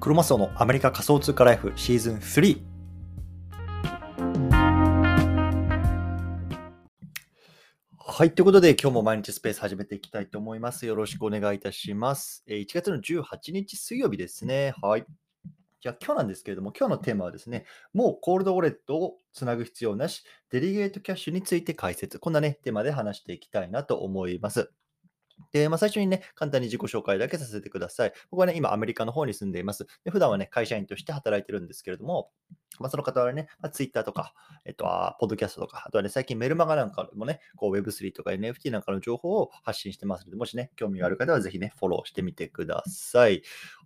クロマスオのアメリカ仮想通貨ライフシーズン3。はい。ということで、今日も毎日スペース始めていきたいと思います。よろしくお願いいたします。1月の18日水曜日ですね。はい。じゃあ今日なんですけれども、今日のテーマはですね、もうコールドウォレットをつなぐ必要なし、デリゲートキャッシュについて解説。こんなね、テーマで話していきたいなと思います。で、まあ、最初にね、簡単に自己紹介だけさせてください。僕はね、今アメリカの方に住んでいます。で普段はね、会社員として働いてるんですけれども、まあ、その方はね、まあ、Twitter とか、えっと、ポッドキャストとか、あとはね、最近メルマガなんかもね、こう Web3 とか NFT なんかの情報を発信してますので、もしね、興味がある方はぜひね、フォローしてみてください。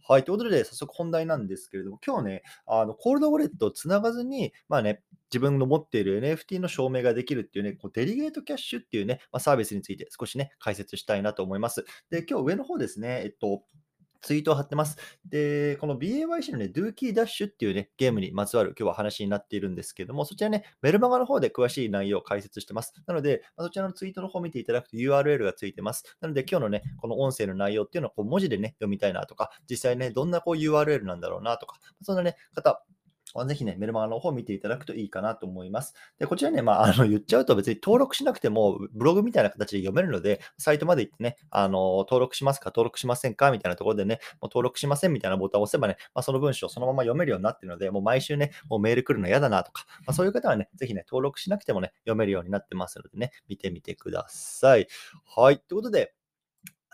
はい、ということで、早速本題なんですけれども、今日ね、あのコールドウォレットをつながずに、まあね、自分の持っている NFT の証明ができるっていうね、こうデリゲートキャッシュっていうね、まあ、サービスについて少しね、解説したいなと思います。で、今日上の方ですね、えっと、ツイートを貼ってます。で、この BAYC のね、ドゥーキーダッシュっていうね、ゲームにまつわる今日は話になっているんですけども、そちらね、メルマガの方で詳しい内容を解説してます。なので、そちらのツイートの方を見ていただくと URL がついてます。なので、今日のね、この音声の内容っていうのをこう文字でね、読みたいなとか、実際ね、どんなこう URL なんだろうなとか、そんなね、方、ぜひね、メルマガの方を見ていただくといいかなと思います。で、こちらね、まあ、あの、言っちゃうと別に登録しなくても、ブログみたいな形で読めるので、サイトまで行ってね、あの、登録しますか、登録しませんかみたいなところでね、もう登録しませんみたいなボタンを押せばね、まあ、その文章をそのまま読めるようになっているので、もう毎週ね、もうメール来るの嫌だなとか、まあ、そういう方はね、ぜひね、登録しなくてもね、読めるようになってますのでね、見てみてください。はい。ということで、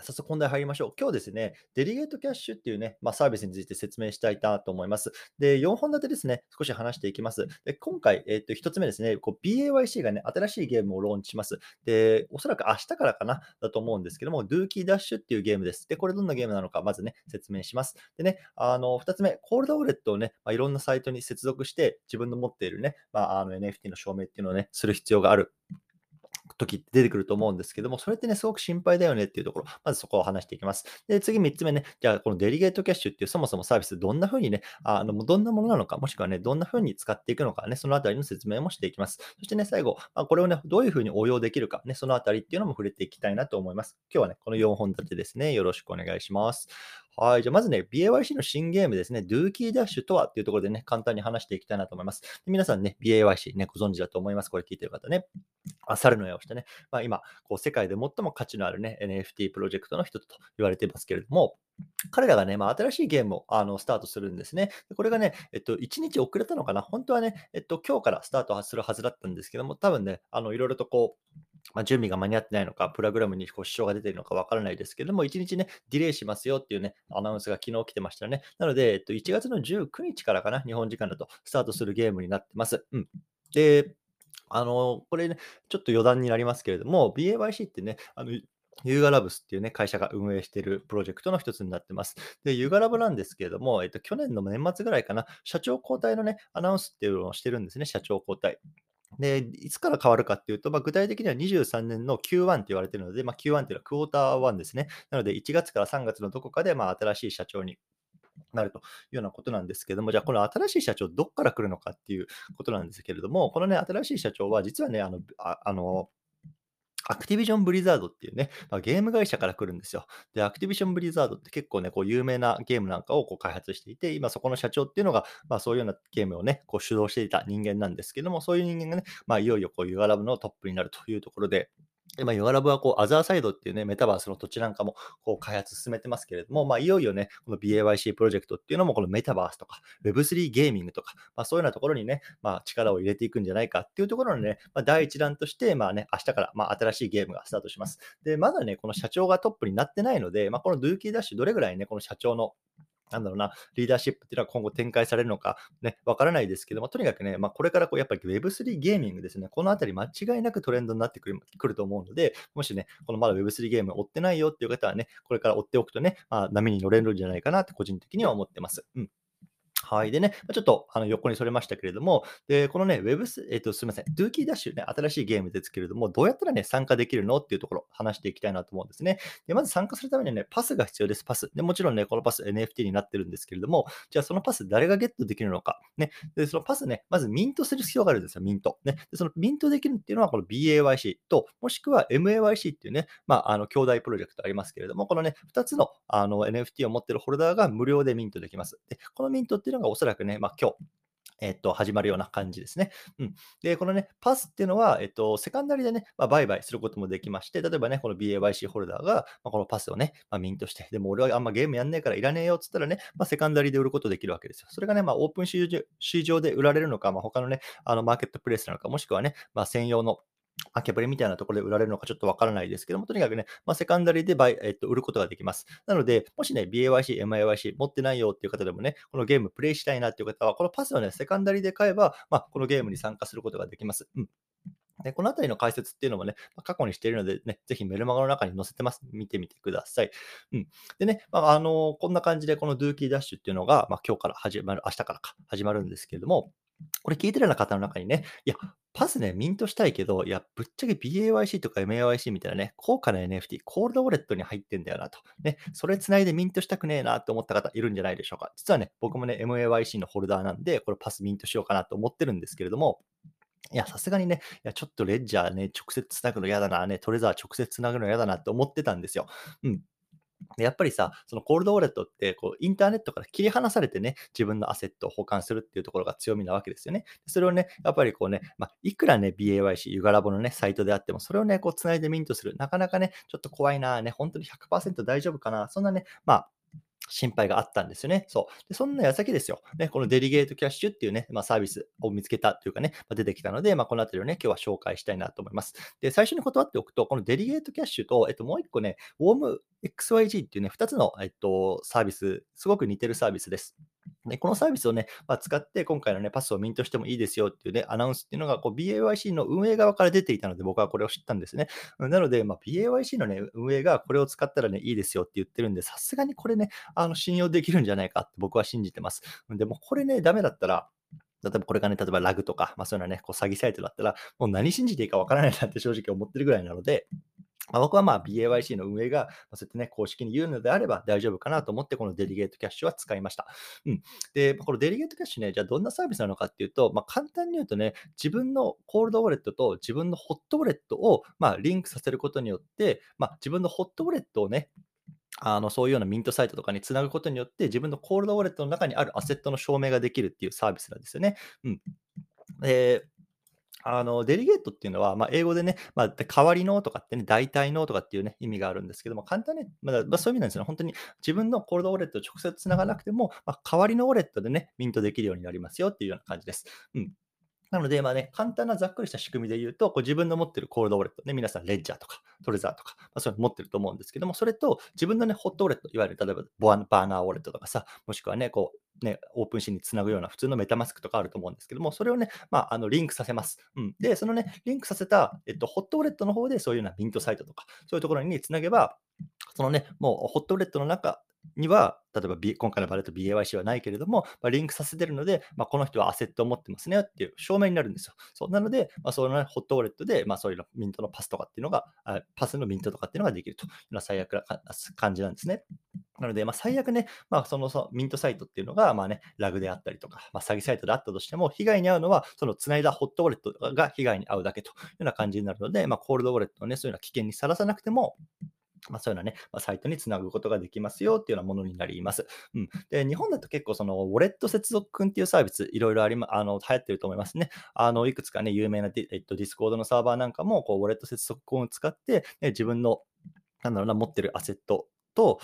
早速本題入りましょう。今日ですね、デリゲートキャッシュっていうね、まあ、サービスについて説明したいなと思います。で、4本立てですね、少し話していきます。で、今回、えっ、と、1つ目ですね、BAYC がね、新しいゲームをローンチします。で、おそらく明日からかな、だと思うんですけども、ドゥーキーダッシュっていうゲームです。で、これどんなゲームなのか、まずね、説明します。でね、あの、2つ目、コールドウォレットをね、まあ、いろんなサイトに接続して、自分の持っているね、まあ、あの NFT の証明っていうのをね、する必要がある時って出てくると思うんですけども、それってね、すごく心配だよねっていうところ、まずそこを話していきます。で、次3つ目ね、じゃあこのデリゲートキャッシュっていうそもそもサービス、どんな風にね、あの、どんなものなのか、もしくはね、どんな風に使っていくのかね、そのあたりの説明もしていきます。そしてね、最後、まあ、これをね、どういう風に応用できるか、ね、そのあたりっていうのも触れていきたいなと思います。今日はね、この4本立てですね、よろしくお願いします。はい。じゃあ、まずね、BAYC の新ゲームですね、ドゥーキーダッシュとはっていうところでね、簡単に話していきたいなと思います。で皆さんね、BAYC ね、ご存知だと思います。これ聞いてる方ね。あ猿の絵をしてね、まあ、今、こう世界で最も価値のあるね、NFT プロジェクトの一つと言われていますけれども、彼らがね、まあ、新しいゲームをあのスタートするんですね。これがね、えっと、1日遅れたのかな？本当はね、えっと、今日からスタートするはずだったんですけども、多分ね、あの、いろいろとこう、まあ、準備が間に合ってないのか、プログラムにこう支障が出ているのかわからないですけれども、1日ね、ディレイしますよっていうね、アナウンスが昨日来てましたね。なので、えっと、1月の19日からかな、日本時間だとスタートするゲームになってます。うん。で、あの、これね、ちょっと余談になりますけれども、BAYC ってね、あの、ユーガラブスっていうね、会社が運営しているプロジェクトの一つになってます。で、ユーガラブなんですけれども、えっと、去年の年末ぐらいかな、社長交代のね、アナウンスっていうのをしてるんですね、社長交代。で、いつから変わるかっていうと、まあ、具体的には23年の Q1 って言われてるので、まあ、Q1 っていうのはクォーター1ですね。なので、1月から3月のどこかで、まあ、新しい社長になるというようなことなんですけども、じゃあこの新しい社長どっから来るのかっていうことなんですけれども、このね、新しい社長は実はね、あの、ああのアクティビジョン・ブリザードっていうね、まあ、ゲーム会社から来るんですよ。で、アクティビジョン・ブリザードって結構ね、こう有名なゲームなんかをこう開発していて、今そこの社長っていうのが、まあ、そういうようなゲームをね、こう主導していた人間なんですけども、そういう人間がね、まあ、いよいよこう u r ラブのトップになるというところで、で、ま、ヨガラブはこう、アザーサイドっていうね、メタバースの土地なんかもこう開発進めてますけれども、まあ、いよいよね、この BAYC プロジェクトっていうのも、このメタバースとか Web3 ゲーミングとか、まあ、そういうようなところにね、まあ、力を入れていくんじゃないかっていうところのね、まあ、第一弾として、まあね、明日からまあ新しいゲームがスタートします。で、まだね、この社長がトップになってないので、まあ、このドゥーキーダッシュどれぐらいね、この社長のなんだろうな、リーダーシップっていうのは今後展開されるのか、ね、わからないですけども、とにかくね、まあ、これからこうやっぱり Web3 ゲーミングですね、このあたり間違いなくトレンドになってくるくると思うので、もしね、このまだ Web3 ゲーム追ってないよっていう方はね、これから追っておくとね、まあ、波に乗れるんじゃないかなって個人的には思ってます。うんはい。でね、ちょっとあの横にそれましたけれども、で、このね、ウェブス、えっと、すみません、ドゥーキーダッシュね、新しいゲームですけれども、どうやったらね、参加できるの？っていうところ、話していきたいなと思うんですね。で、まず参加するためにはね、パスが必要です、パス。で、もちろんね、このパス NFT になってるんですけれども、じゃあそのパス誰がゲットできるのか？ね。で、そのパスね、まずミントする必要があるんですよ、ミント。ね。で、そのミントできるっていうのは、この BAYC と、もしくは MAYC っていうね、まあ、あの、兄弟プロジェクトありますけれども、このね、2つのあの NFT を持ってるホルダーが無料でミントできます。で、このミントっていうのがおそらくね、まあ、今日、えっと、始まるような感じですね。うん。で、このね、パスっていうのは、えっと、セカンダリでね、まあ、売買することもできまして、例えばね、この BAYC ホルダーが、まあ、このパスをね、まあ、ミントして、でも俺はあんまゲームやんねえからいらねえよっつったらね、まあ、セカンダリで売ることできるわけですよ。それがね、まあ、オープン市場で売られるのか、まあ、他のね、あのマーケットプレイスなのか、もしくはね、まあ、専用のマケプレみたいなところで売られるのかちょっとわからないですけども、とにかくね、まあ、セカンダリーでバイ、えっと、売ることができます。なので、もしね、BAYC、 MAYC 持ってないよっていう方でもね、このゲームプレイしたいなっていう方は、このパスをね、セカンダリーで買えば、まあ、このゲームに参加することができます。うん。でこのあたりの解説っていうのもね、過去にしているのでね、ぜひメルマガの中に載せてます。見てみてください。うん。でね、まあ、あのこんな感じでこのドゥーキーダッシュっていうのが、まあ、今日から始まる、明日からか、始まるんですけれども、これ聞いてるような方の中にね、いや、パスね、ミントしたいけど、いや、ぶっちゃけ BAYC とか MAYC みたいなね、高価な NFT、コールドウォレットに入ってんだよなと。ね、それ繋いでミントしたくねえなって思った方いるんじゃないでしょうか。実はね、僕もね、MAYC のホルダーなんで、これパスミントしようかなと思ってるんですけれども、いや、さすがにね、いや、ちょっとレッジャーね、直接繋ぐの嫌だな、ね、トレザー直接繋ぐの嫌だなって思ってたんですよ。うん。で、やっぱりさ、そのコールドウォレットって、こう、インターネットから切り離されてね、自分のアセットを保管するっていうところが強みなわけですよね。それをね、やっぱりこうね、まあ、いくらね、BAYC、ユガラボのね、サイトであっても、それをね、こう、つないでミントする。なかなかね、ちょっと怖いな、ね、本当に100%大丈夫かな。そんなね、まあ、心配があったんですよね。そう。で、そんな矢先ですよ。ね、このデリゲートキャッシュっていうね、まあ、サービスを見つけたというかね、まあ、出てきたので、まあ、このあたりをね、今日は紹介したいなと思います。で、最初に断っておくと、このデリゲートキャッシュと、えっと、もう一個ね、ウォーム XYG っていうね、2つの、えっと、サービス、すごく似てるサービスです。で、このサービスをね、まあ、使って今回のね、パスをミントしてもいいですよっていうね、アナウンスっていうのが、こう、BAYC の運営側から出ていたので、僕はこれを知ったんですね。なので、まあ、BAYC のね、運営がこれを使ったらね、いいですよって言ってるんで、さすがにこれね、あの、信用できるんじゃないかって僕は信じてます。でも、これね、ダメだったら、例えばこれがね、例えばラグとか、まあ、そういうのはね、こう詐欺サイトだったら、もう何信じていいかわからないなって正直思ってるぐらいなので、まあ、僕はまあ BAYC の運営が、そうやってね、公式に言うのであれば大丈夫かなと思って、このデリゲートキャッシュは使いました。うん。で、このデリゲートキャッシュね、じゃあどんなサービスなのかっていうと、まあ、簡単に言うとね、自分のコールドウォレットと自分のホットウォレットを、まあ、リンクさせることによって、まあ、自分のホットウォレットをね、あのそういうようなミントサイトとかにつなぐことによって、自分のコールドウォレットの中にあるアセットの証明ができるっていうサービスなんですよね。うん。で、あの、 delegate っていうのは、まあ、英語でね、まあ、代わりのとかってね、代替のとかっていうね、意味があるんですけども、簡単に、まあ、ま、そういう意味なんですよね。本当に自分のコールドウォレットと直接つながなくても、まあ、代わりのウォレットでね、ミントできるようになりますよっていうような感じです。うん。なので、まあね、簡単なざっくりした仕組みで言うと、こう自分の持ってるコールドウォレット、ね、皆さん、 Ledger とか、 Trezor とか、まあ、そういうの持ってると思うんですけども、それと自分のね、ホットウォレット、いわゆる例えばボアバーナーウォレットとかさ、もしくはね、こう、ね、 OpenSea につなぐような普通の MetaMask とかあると思うんですけども、それをね、まあ、あのリンクさせます。うん。で、そのね、リンクさせた、えっと、ホットウォレットの方で、そういうようなミントサイトとか、そういうところにつなげば、そのね、もうホットウォレットの中には、例えば、B、今回の場合だと BAYC はないけれども、まあ、リンクさせてるので、まあ、この人はアセットを持ってますねっていう証明になるんですよ。そうなので、まあ、その、ね、ホットウォレットで、まあ、そういうミントのパスとかっていうのが、パスのミントとかっていうのができるというような最悪な感じなんですね。なので、まあ、最悪ね、まあ、そのそミントサイトっていうのが、まあね、ラグであったりとか、まあ、詐欺サイトであったとしても、被害に遭うのは、そのつないだホットウォレットが被害に遭うだけというような感じになるので、まあ、コールドウォレットをね、そういうような危険にさらさなくても、まあ、そういうのはね、まあ、サイトにつなぐことができますよっていうようなものになります。うん、で日本だと結構そのウォレット接続君っていうサービス、いろいろあり、ま、あの流行ってると思いますね。あのいくつかね、有名なディ,、えっと、 Discord のサーバーなんかもこうウォレット接続君を使って、ね、自分のなんだろうな持ってるアセットと、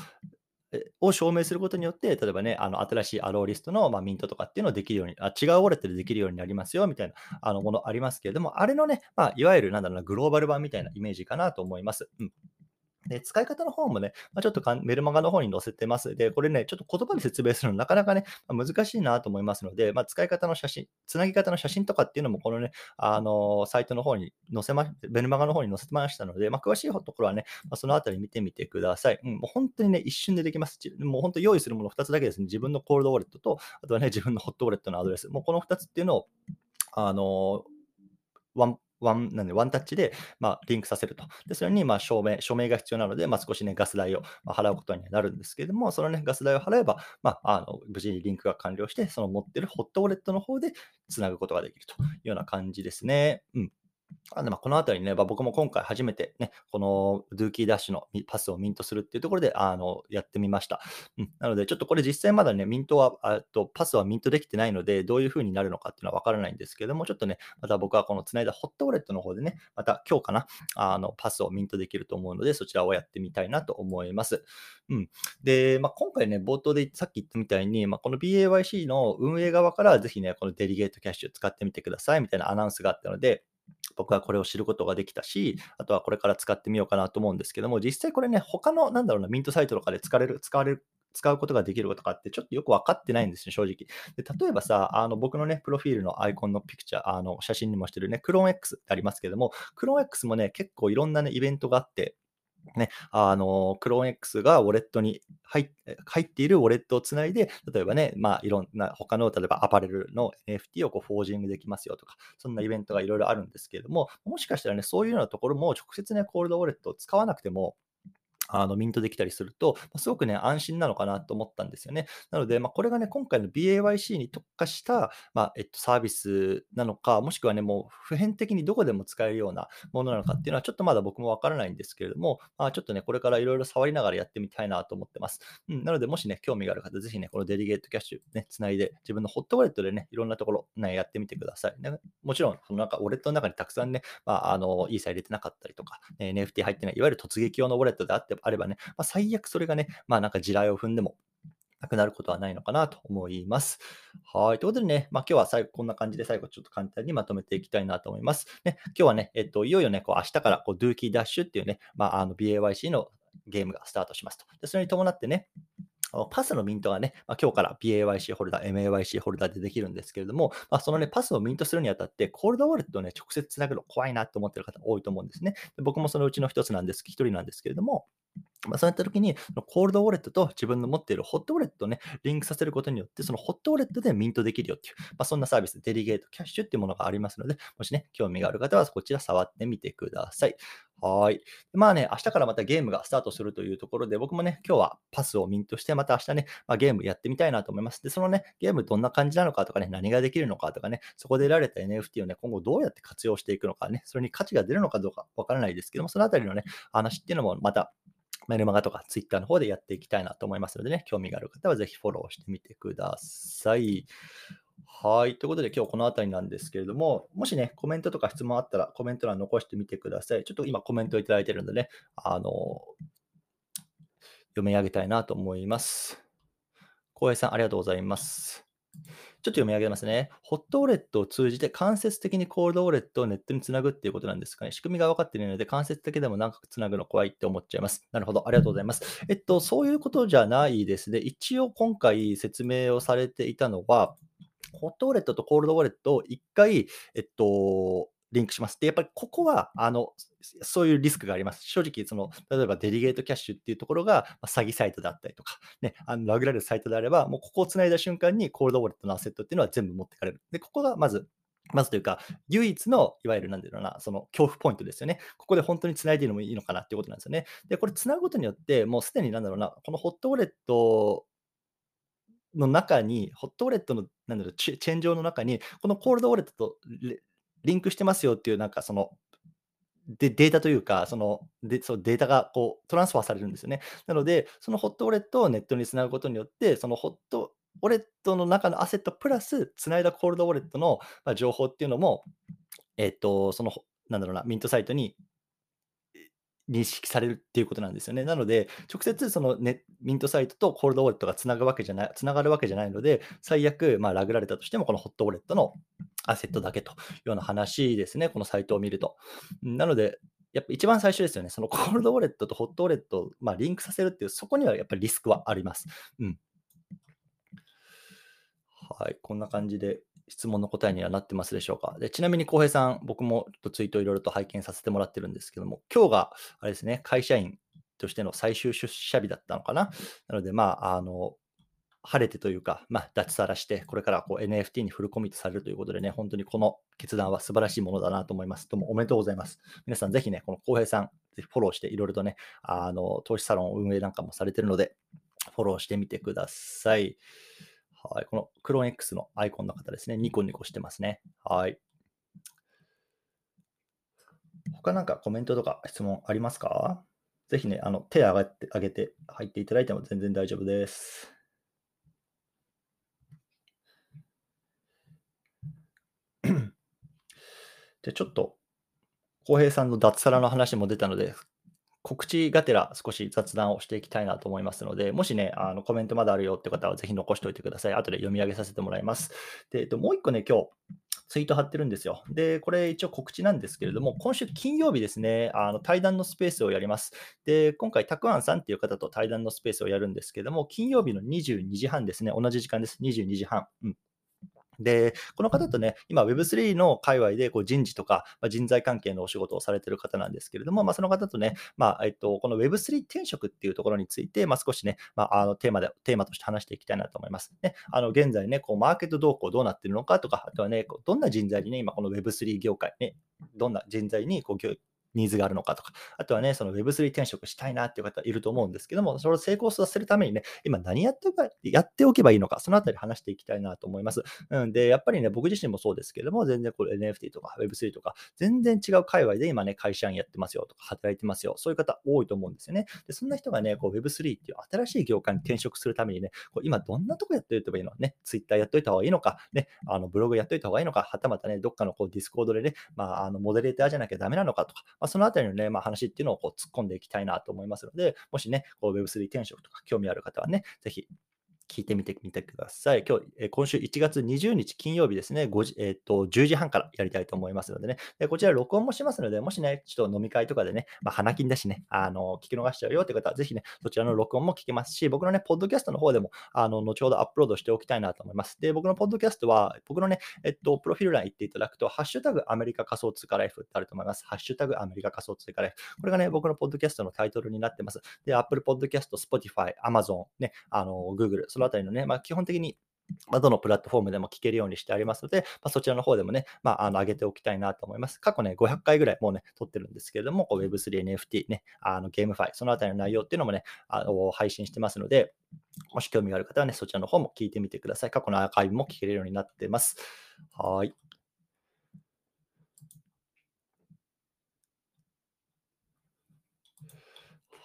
を証明することによって、例えばね、あの新しい allowlist の、まあ、ミントとかっていうのをできるように、あ違うウォレットでできるようになりますよみたいなあのものありますけれども、あれのね、まあ、いわゆるなんだろうな、グローバル版みたいなイメージかなと思います。うんで、使い方の方もね、まあ、ちょっとかメルマガの方に載せてます。で、これね、ちょっと言葉で説明するのなかなかね、まあ、難しいなと思いますので、まあ、使い方の写真、つなぎ方の写真とかっていうのも、このね、あのサイトの方に載せま、メルマガの方に載せてましたので、ま、詳しいところはね、ま、そのあたり見てみてください。うん、もう本当にね、一瞬でできます。もう本当用意するもの2つだけですね。自分のコールドウォレットと、あとはね、自分のホットウォレットのアドレス。もうこの2つっていうのを、あのワンワンなんでワンタッチで、まあ、リンクさせると。で、それに、まあ、証明、証明が必要なので、まあ、少しね、ガス代を払うことになるんですけれども、そのね、ガス代を払えば、まあ、あの無事にリンクが完了して、その持ってるホットウォレットの方でつなぐことができるというような感じですね。うん。あのまこのあたりね、ま僕も今回初めてね、このドゥーキーダッシュのパスをミントするっていうところで、あの、やってみました。うん。なので、ちょっとこれ実際まだね、ミントは、あとパスはミントできてないので、どういう風になるのかっていうのはわからないんですけども、ちょっとね、また僕はこの繋いだホットウォレットの方でね、また今日かな、あの、パスをミントできると思うので、そちらをやってみたいなと思います。うん。で、まあ、今回ね、冒頭でさっき言ったみたいに、まあ、この BAYC の運営側からぜひね、このデリゲートキャッシュ使ってみてくださいみたいなアナウンスがあったので、僕はこれを知ることができたし、あとはこれから使ってみようかなと思うんですけども、実際これね、他の、なんだろうな、ミントサイトとかで使われる、使われる、使うことができることかってちょっとよく分かってないんですね、正直。で例えばさ、あの僕のね、プロフィールのアイコンのピクチャー、あの写真にもしてるね、クローン X ってありますけども、クローン X もね、結構いろんなね、イベントがあって、ね、あの、クローン X がウォレットに入入っているウォレットをつないで、例えばね、まあ、いろんな他の、例えばアパレルの NFT をこうフォージングできますよとか、そんなイベントがいろいろあるんですけれども、もしかしたらね、そういうようなところも直接ね、コールドウォレットを使わなくても、あのミントできたりすると、すごくね、安心なのかなと思ったんですよね。なので、まあ、これがね、今回の BAYC に特化した、まあ、えっと、サービスなのか、もしくはね、もう普遍的にどこでも使えるようなものなのかっていうのは、ちょっとまだ僕もわからないんですけれども、まあ、ちょっとね、これからいろいろ触りながらやってみたいなと思ってます。うん、なので、もしね、興味がある方、ぜひね、このデリゲートキャッシュね、つないで、自分のホットウォレットでね、いろんなところ、ね、やってみてください。ね、もちろん、そのなんかウォレットの中にたくさんね、まあ、あの、イーサ入れてなかったりとか、ね、NFT 入ってない、いわゆる突撃用のウォレットであってあればね、まあ最悪それがね、まあなんか地雷を踏んでもなくなることはないのかなと思います。はい。ということでね、まあ、今日は最後こんな感じで最後ちょっと簡単にまとめていきたいなと思います。ね、今日はね、えっと、いよいよね、こう明日からこう Dookie Dash っていうね、まあ、あの BAYC のゲームがスタートしますと。でそれに伴ってね、パスのミントがね、まあ、今日から BAYC ホルダー、MAYC ホルダーでできるんですけれども、まあ、そのね、パスをミントするにあたって、コールドウォレットをね、直接つなぐの怖いなと思ってる方多いと思うんですね。で僕もそのうちの一つなんです、一人なんですけれども、まあ、そういった時に、コールドウォレットと自分の持っているホットウォレットをね、リンクさせることによって、そのホットウォレットでミントできるよっていう、まあ、そんなサービス、デリゲートキャッシュっていうものがありますので、もしね、興味がある方はこちら触ってみてください。はい。まあね、明日からまたゲームがスタートするというところで、僕もね、今日はパスをミントして、また明日ね、まあ、ゲームやってみたいなと思います。で、そのね、ゲームどんな感じなのかとかね、何ができるのかとかね、そこで得られた NFT をね、今後どうやって活用していくのかね、それに価値が出るのかどうかわからないですけども、そのあたりのね、話っていうのもまたメルマガとかツイッターの方でやっていきたいなと思いますのでね、興味がある方はぜひフォローしてみてください。はい。ということで、今日この辺りなんですけれども、もしね、コメントとか質問あったら、コメント欄残してみてください。ちょっと今コメントいただいてるのでね、あの、読み上げたいなと思います。浩平さん、ありがとうございます。ちょっと読み上げますね。ホットウォレットを通じて間接的にコールドウォレットをネットにつなぐっていうことなんですかね。仕組みが分かっていないので、間接的でも長くつなぐの怖いって思っちゃいます。なるほど。ありがとうございます。えっと、そういうことじゃないですね。一応今回説明をされていたのは、ホットウォレットとコールドウォレットを1回、えっと、リンクします。で、やっぱりここは、あの、そういうリスクがあります。正直、その、例えばデリゲートキャッシュっていうところが、ま詐欺サイトだったりとか、ね、あのラグられるサイトであれば、もうここを繋いだ瞬間にコールドウォレットのアセットっていうのは全部持ってかれる。で、ここがまず、まずというか、唯一の、いわゆるなんだろうな、その恐怖ポイントですよね。ここで本当に繋いでいるのもいいのかなっていうことなんですよね。で、これ繋ぐことによって、もうすでになんだろうな、このホットウォレットの中に、ホットウォレットの、なんだろう、チェーン上の中に、このコールドウォレットとリンクしてますよっていう、なんかその、でデータというか、そのでそうデータがこうトランスファーされるんですよね。なので、そのホットウォレットをネットにつなぐことによって、そのホットウォレットの中のアセットプラス、つないだコールドウォレットの、情報っていうのも、えっと、その、なんだろうな、ミントサイトに認識されるっていうことなんですよね。なので、直接そのネミントサイトとコールドウォレットがつなぐわけじゃない、つながるわけじゃないので、最悪、まあ、ラグられたとしても、このホットウォレットのアセットだけというような話ですね、このサイトを見ると。なので、やっぱ一番最初ですよね。その コールドウォレットとホットウォレットを、まあ、リンクさせるっていう、そこにはやっぱりリスクはあります。うん。はい、こんな感じで質問の答えにはなってますでしょうか。でちなみに、浩平さん、僕もちょっとツイートいろいろと拝見させてもらってるんですけども、今日があれですね、会社員としての最終出社日だったのかな。なので、まあ、あの、晴れてというか、まあ、脱サラして、これからこう NFT にフルコミットされるということでね、本当にこの決断は素晴らしいものだなと思います。どうもおめでとうございます。皆さんぜひね、この浩平さん、ぜひフォローしていろいろとね、あの、投資サロン運営なんかもされてるので、フォローしてみてください。はい。このクローン X のアイコンの方ですね。ニコニコしてますね。はい。他なんかコメントとか質問ありますか？ぜひね、あの手を挙げて、上げて入っていただいても全然大丈夫です。じゃあちょっと、浩平さんの脱サラの話も出たので、告知がてら少し雑談をしていきたいなと思いますので、もしね、あのコメントまだあるよって方はぜひ残しておいてください。後で読み上げさせてもらいます。で、えっと、もう一個ね、今日、ツイート貼ってるんですよ。で、これ一応告知なんですけれども、今週金曜日ですね、あの対談のスペースをやります。で、今回、たくあんさんっていう方と対談のスペースをやるんですけども、金曜日の22時半ですね、同じ時間です。22時半。うんで、この方とね、今 Web3 の界隈でこう人事とか、まあ、人材関係のお仕事をされてる方なんですけれども、まあ、その方とね、まあ、えっと、この Web3 転職っていうところについて、まあ、少しね、まあ、あのテーマで、テーマとして話していきたいなと思います。ね、あの現在ね、こうマーケット動向どうなってるのかとか、あとはね、こうどんな人材にね、今この Web3 業界ね、どんな人材にこうニーズがあるのかとか、あとはね、その Web3 転職したいなっていう方いると思うんですけども、それを成功させるためにね、今何やってやっておけばいいのか、そのあたり話していきたいなと思います。うん、で、やっぱりね、僕自身もそうですけども、全然これ NFT とか Web3 とか、全然違う界隈で今ね、会社員やってますよとか、働いてますよ、そういう方多いと思うんですよね。で、そんな人がね、こう Web3 っていう新しい業界に転職するためにね、こう今どんなとこやっておけばいいの？ね、Twitter やっといた方がいいのか、ね、あのブログやっといた方がいいのか、はたまたね、どっかのこう Discord でね、まあ、あのモデレーターじゃなきゃダメなのか？とか、まあ、そのあたりのね、まあ、話っていうのをこう突っ込んでいきたいなと思いますので、もしね、こう Web3 転職とか興味ある方はね、ぜひ聞いてみてみてください。今日、え今週1月20日金曜日ですね、5時えー、と10時半からやりたいと思いますのでね、でこちら録音もしますので、もしね、ちょっと飲み会とかでね、まあ、花金だしね、あの聞き逃しちゃうよって方は、ぜひね、そちらの録音も聞けますし、僕のね、ポッドキャストの方でも、あの後ほどアップロードしておきたいなと思います。で、僕のポッドキャストは、僕のね、えっと、プロフィール欄行っていただくと、ハッシュタグアメリカ仮想通貨ライフってあると思います。ハッシュタグアメリカ仮想通貨ライフ。これがね、僕のポッドキャストのタイトルになってます。で、Apple Podcast、Spotify、Amazon、ね、あの、Google、そのあたりのね、まあ、基本的にまどのプラットフォームでも聞けるようにしてありますので、まあ、そちらの方でもね、まあ、あの上げておきたいなと思います。過去ね、500回ぐらいもうね、撮ってるんですけれども、Web3、NFT、ね、あのゲームファイ、そのあたりの内容っていうのもね、あの配信してますので、もし興味がある方はね、そちらの方も聞いてみてください。過去のアーカイブも聞けるようになってます。はい。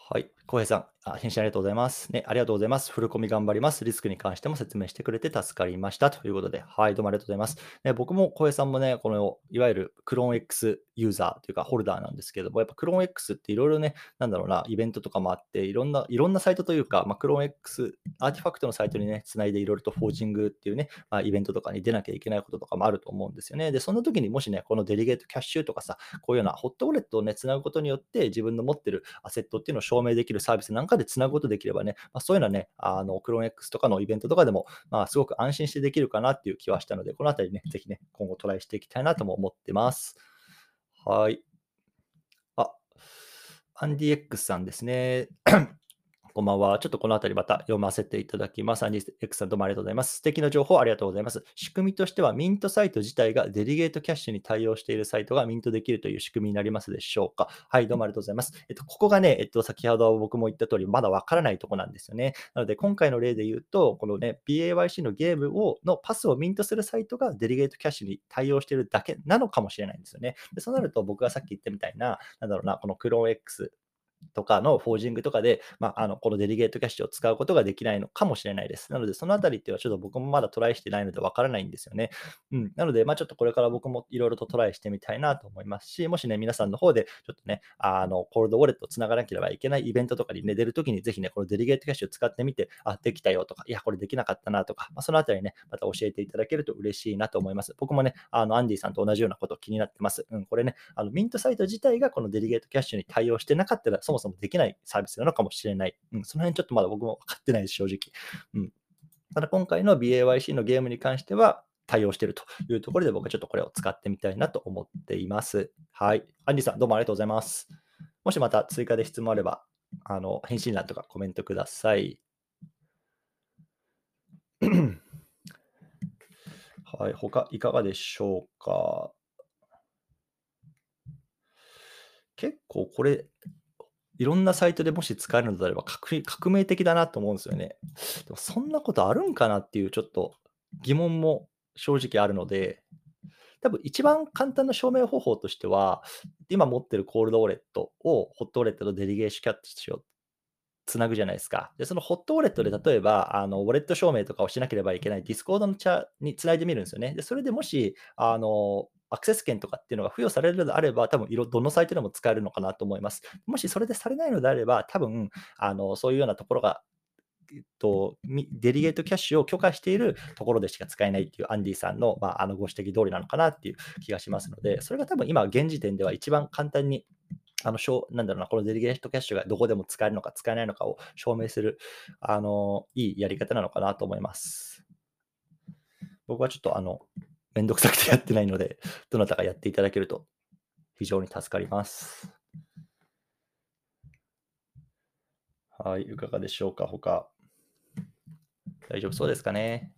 はい。浩平さん、あ返信ありがとうございます。ね、ありがとうございます。フルコミ頑張ります。リスクに関しても説明してくれて助かりました。ということで、はい、どうもありがとうございます。ね、僕も浩平さんもね、このいわゆるクローン X ユーザーというかホルダーなんですけども、やっぱクローン X っていろいろね、なんだろうな、イベントとかもあって、いろんな、いろんなサイトというか、まあ、クローン X、アーティファクトのサイトにね、つないでいろいろと forging っていうね、まあ、イベントとかに出なきゃいけないこととかもあると思うんですよね。で、その時にもしね、この Delegate Cash とかさ、こういうようなホットウォレットをね、つなぐことによって、自分の持ってるアセットっていうのを証明できるサービスなんかでつなぐことできればね、まあ、そういうのはね、あの、クローン X とかのイベントとかでも、まあ、すごく安心してできるかなっていう気はしたので、このあたりね、ぜひね、今後トライしていきたいなとも思ってます。はい。あ、アンディ X さんですね。こんばんは。ちょっとこのあたりまた読ませていただきます。アンディ X さんどうもありがとうございます。素敵な情報ありがとうございます。仕組みとしては、ミントサイト自体がデリゲートキャッシュに対応しているサイトがミントできるという仕組みになりますでしょうか。はい、どうもありがとうございます。えっと、ここがね、えっと、先ほど僕も言った通り、まだわからないとこなんですよね。なので、今回の例で言うと、このね、BAYC のゲームをのパスをミントするサイトがデリゲートキャッシュに対応しているだけなのかもしれないんですよね。でそうなると、僕がさっき言ったみたいな、なんだろうな、このクローン X とかの forging とかで、まあ、あのこの Delegate Cash を使うことができないのかもしれないです。なので、そのあたりっていうのはちょっと僕もまだトライしてないのでわからないんですよね。うん、なので、まあ、ちょっとこれから僕もいろいろとトライしてみたいなと思いますし、もしね、皆さんの方でちょっとね、あのコールドウォレットをつながなければいけないイベントとかに、ね、出るときに、ぜひね、この Delegate Cash を使ってみて、あ、できたよとか、いや、これできなかったなとか、まあ、そのあたりね、また教えていただけると嬉しいなと思います。僕もね、あのアンディさんと同じようなこと気になってます。うん、これね、あのミントサイト自体がこの Delegate Cash に対応してなかったら、そもそもできないサービスなのかもしれない。うん、その辺ちょっとまだ僕も分かってないです、正直。うん、ただ今回の BAYC のゲームに関しては、対応しているというところで、僕はちょっとこれを使ってみたいなと思っています。はい。アンディさん、どうもありがとうございます。もしまた追加で質問あれば、あの返信欄とかコメントください。はい、他いかがでしょうか？結構これ、いろんなサイトでもし使えるのであれば革革命的だなと思うんですよね。でもそんなことあるんかなっていうちょっと疑問も正直あるので、多分一番簡単な証明方法としては、今持ってるコールドウォレットをホットウォレットと Delegate Cash をつなぐじゃないですか。で、そのホットウォレットで例えば、あのウォレット証明とかをしなければいけない Discord のチャにつないでみるんですよね。で、それでもし、あの、アクセス権とかっていうのが付与されるのであれば、多分どのサイトでも使えるのかなと思います。もしそれでされないのであれば、多分あのそういうようなところがえっと、デリゲートキャッシュを許可しているところでしか使えないっていうアンディさんの,、まあ、あのご指摘通りなのかなっていう気がしますので、それが多分今、現時点では一番簡単にあの、なんだろうな、このデリゲートキャッシュがどこでも使えるのか使えないのかを証明する、あの、いいやり方なのかなと思います。僕はちょっと、あの、めんどくさくてやってないので、どなたかやっていただけると非常に助かります。はい、いかがでしょうか、他。大丈夫そうですかね？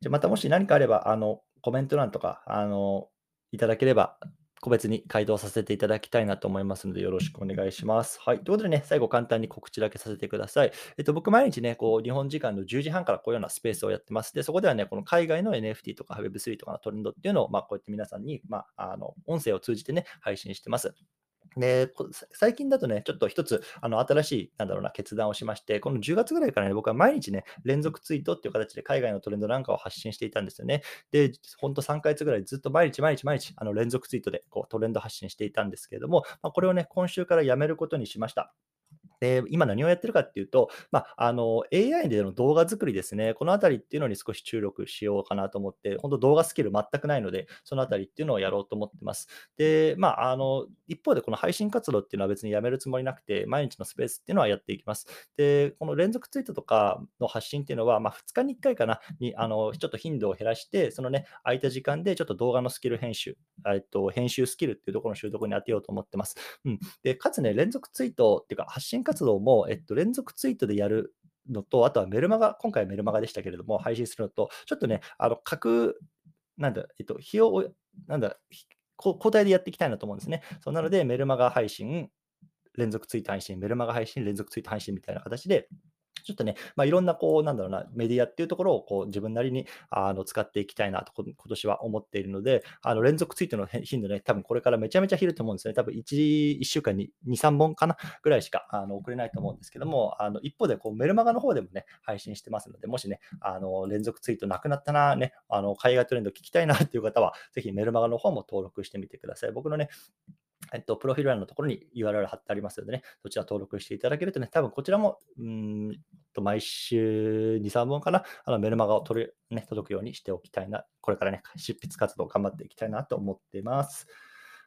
じゃまたもし何かあれば、あの、コメント欄とか、あの、いただければ個別に回答させていただきたいなと思いますので、よろしくお願いします。はい。ということでね、最後簡単に告知だけさせてください。えっと、僕、毎日ね、こう、日本時間の10時半からこういうようなスペースをやってます。で、そこではね、この海外の NFT とか Web3 とかのトレンドっていうのを、まあ、こうやって皆さんに、まあ、あの、音声を通じてね、配信してます。で、最近だとね、ちょっと一つ、あの、新しい、なんだろうな、決断をしまして、この10月ぐらいからね、僕は毎日ね、連続ツイートっていう形で海外のトレンドなんかを発信していたんですよね。で、ほんと3ヶ月ぐらいずっと毎日毎日毎日、あの、連続ツイートでこうトレンド発信していたんですけれども、まあ、これをね、今週からやめることにしました。で、今何をやってるかっていうと、まあ、あの、AI での動画作りですね。このあたりっていうのに少し注力しようかなと思って、本当動画スキル全くないので、そのあたりっていうのをやろうと思ってます。で、まあ、あの、一方でこの配信活動っていうのは別にやめるつもりなくて、毎日のスペースっていうのはやっていきます。で、この連続ツイートとかの発信っていうのは、まあ、2日に1回かな、に、あの、ちょっと頻度を減らして、そのね、空いた時間でちょっと動画のスキル編集、えっと、編集スキルっていうところの習得に当てようと思ってます。うん。で、かつね、連続ツイートっていうか、発信活動も、えっと、連続ツイートでやるのと、あとはメルマガ、今回はメルマガでしたけれども、配信するのと、ちょっとね、あの、各、なんだ、えっと、費用を、なんだ、交代でやっていきたいなと思うんですね。そうなので、メルマガ配信、連続ツイート配信、メルマガ配信、連続ツイート配信みたいな形で、ちょっとね、まあ、いろんなこう、なんだろうな、メディアっていうところをこう自分なりにあの使っていきたいなと、今年は思っているので、あの連続ツイートの頻度ね、多分これからめちゃめちゃ減ると思うんですね。多分 1, 1週間に2、3本かなぐらいしかあの送れないと思うんですけども、あの一方でこうメルマガの方でもね、配信してますので、もしね、あの連続ツイートなくなったな、ね、あの海外トレンド聞きたいなっていう方は、ぜひメルマガの方も登録してみてください。僕のね、えっと、プロフィール欄のところに URL 貼ってありますのでね、そちら登録していただけるとね、多分こちらも、うんと毎週2、3本かな、あのメルマガを取る、ね、届くようにしておきたいな、これからね、執筆活動頑張っていきたいなと思っています。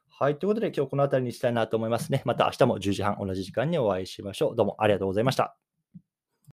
はい、ということで今日この辺りにしたいなと思いますね。また明日も10時半同じ時間にお会いしましょう。どうもありがとうございました。